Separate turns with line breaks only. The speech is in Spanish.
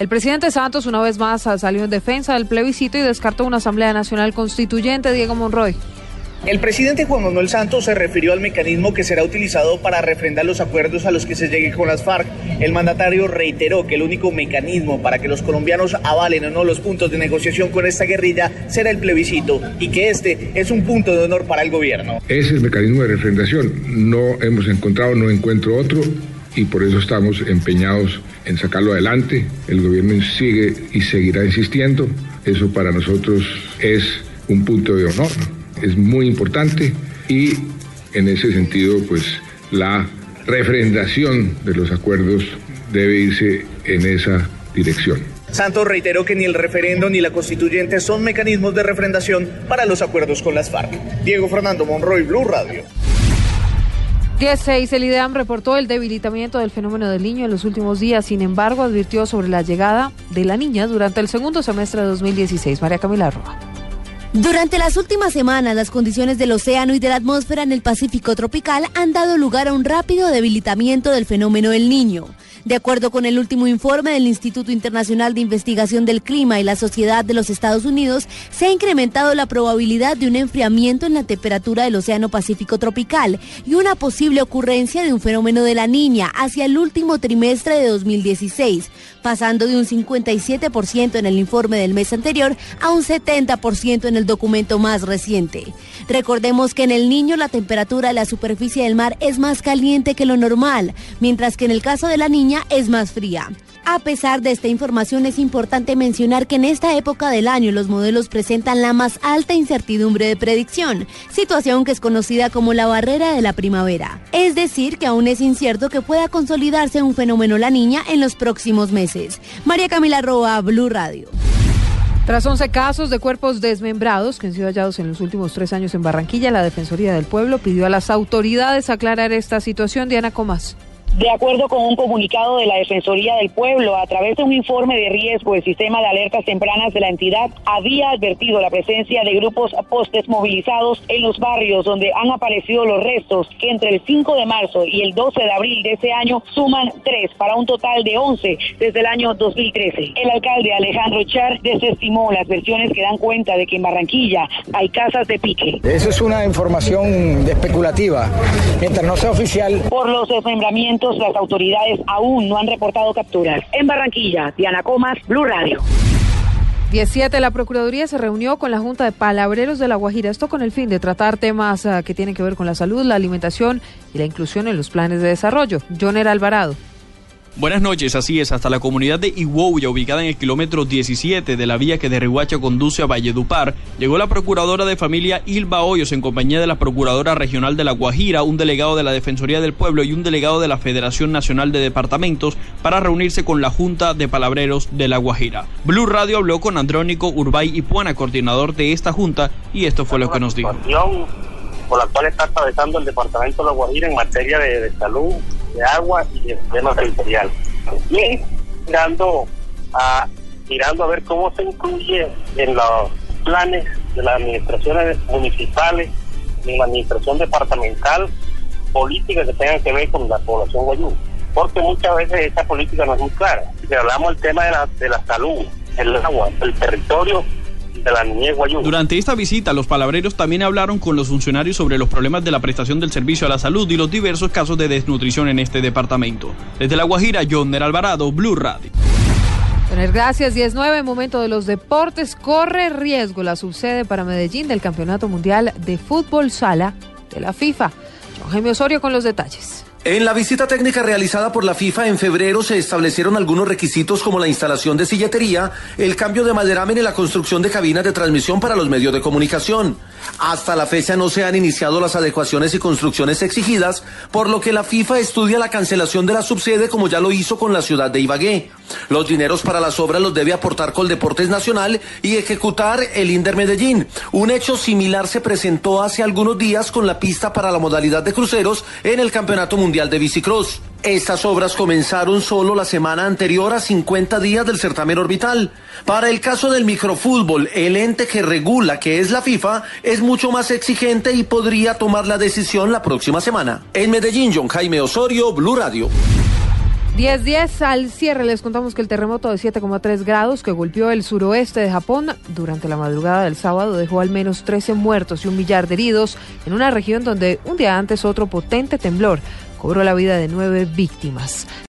El presidente Santos una vez más salió en defensa del plebiscito y descartó una Asamblea Nacional Constituyente. Diego Monroy.
El presidente Juan Manuel Santos se refirió al mecanismo que será utilizado para refrendar los acuerdos a los que se llegue con las FARC. El mandatario reiteró que el único mecanismo para que los colombianos avalen o no los puntos de negociación con esta guerrilla será el plebiscito y que este es un punto de honor para el gobierno.
Ese es el mecanismo de refrendación. No hemos encontrado, no encuentro otro y por eso estamos empeñados en sacarlo adelante. El gobierno sigue y seguirá insistiendo. Eso para nosotros es un punto de honor es muy importante y en ese sentido pues la refrendación de los acuerdos debe irse en esa dirección.
Santos reiteró que ni el referendo ni la constituyente son mecanismos de refrendación para los acuerdos con las FARC. Diego Fernando Monroy, Blue Radio.
16. El IDEAM reportó el debilitamiento del fenómeno del niño en los últimos días. Sin embargo, advirtió sobre la llegada de la niña durante el segundo semestre de 2016. María Camila Roa.
Durante las últimas semanas, las condiciones del océano y de la atmósfera en el Pacífico tropical han dado lugar a un rápido debilitamiento del fenómeno del niño. De acuerdo con el último informe del Instituto Internacional de Investigación del Clima y la Sociedad de los Estados Unidos, se ha incrementado la probabilidad de un enfriamiento en la temperatura del Océano Pacífico tropical y una posible ocurrencia de un fenómeno de la niña hacia el último trimestre de 2016, pasando de un 57% en el informe del mes anterior a un 70% en el documento más reciente. Recordemos que en el niño la temperatura de la superficie del mar es más caliente que lo normal, mientras que en el caso de la niña es más fría. A pesar de esta información, es importante mencionar que en esta época del año los modelos presentan la más alta incertidumbre de predicción, situación que es conocida como la barrera de la primavera. Es decir, que aún es incierto que pueda consolidarse un fenómeno la niña en los próximos meses. María Camila Roa, Blue Radio.
Tras 11 casos de cuerpos desmembrados que han sido hallados en los últimos tres años en Barranquilla, la Defensoría del Pueblo pidió a las autoridades aclarar esta situación. Diana Comas.
De acuerdo con un comunicado de la Defensoría del Pueblo, a través de un informe de riesgo, el sistema de alertas tempranas de la entidad había advertido la presencia de grupos postes movilizados en los barrios donde han aparecido los restos, que entre el 5 de marzo y el 12 de abril de ese año suman tres, para un total de 11 desde el año 2013. El alcalde Alejandro Char desestimó las versiones que dan cuenta de que en Barranquilla hay casas de pique.
Eso es una información especulativa, mientras no sea oficial.
Por los desmembramientos las autoridades aún no han reportado capturas. En Barranquilla, Diana Comas, Blue Radio.
17. La Procuraduría se reunió con la Junta de Palabreros de La Guajira, esto con el fin de tratar temas ah, que tienen que ver con la salud, la alimentación y la inclusión en los planes de desarrollo. Joner Alvarado.
Buenas noches, así es, hasta la comunidad de Iguouya, ubicada en el kilómetro 17 de la vía que de Rihuacha conduce a Valledupar, llegó la procuradora de familia Ilva Hoyos en compañía de la procuradora regional de La Guajira, un delegado de la Defensoría del Pueblo y un delegado de la Federación Nacional de Departamentos para reunirse con la Junta de Palabreros de La Guajira. Blue Radio habló con Andrónico Urbay y Puana, coordinador de esta junta, y esto fue lo que nos dijo.
Por la cual está atravesando el Departamento de La Guajira en materia de salud, de agua y de sistema territorial. Y mirando a, mirando a ver cómo se incluye en los planes de las administraciones municipales, en la administración departamental, políticas que tengan que ver con la población guayú. Porque muchas veces esa política no es muy clara. Si hablamos del tema de la, de la salud, el agua, el territorio,
durante esta visita, los palabreros también hablaron con los funcionarios sobre los problemas de la prestación del servicio a la salud y los diversos casos de desnutrición en este departamento. Desde La Guajira, Joner Alvarado, Blue Radio.
Tener gracias, 19, momento de los deportes. Corre riesgo la subsede para Medellín del Campeonato Mundial de Fútbol Sala de la FIFA. John Jaime Osorio con los detalles.
En la visita técnica realizada por la FIFA en febrero se establecieron algunos requisitos como la instalación de silletería, el cambio de maderamen y la construcción de cabinas de transmisión para los medios de comunicación. Hasta la fecha no se han iniciado las adecuaciones y construcciones exigidas, por lo que la FIFA estudia la cancelación de la subsede como ya lo hizo con la ciudad de Ibagué. Los dineros para las obras los debe aportar Coldeportes Nacional y ejecutar el Inder Medellín. Un hecho similar se presentó hace algunos días con la pista para la modalidad de cruceros en el Campeonato Mundial de Bicicross. Estas obras comenzaron solo la semana anterior a 50 días del certamen orbital. Para el caso del microfútbol, el ente que regula, que es la FIFA, es mucho más exigente y podría tomar la decisión la próxima semana. En Medellín, John Jaime Osorio, Blue Radio.
10-10 al cierre les contamos que el terremoto de 7,3 grados que golpeó el suroeste de Japón durante la madrugada del sábado dejó al menos 13 muertos y un millar de heridos en una región donde un día antes otro potente temblor cobró la vida de nueve víctimas.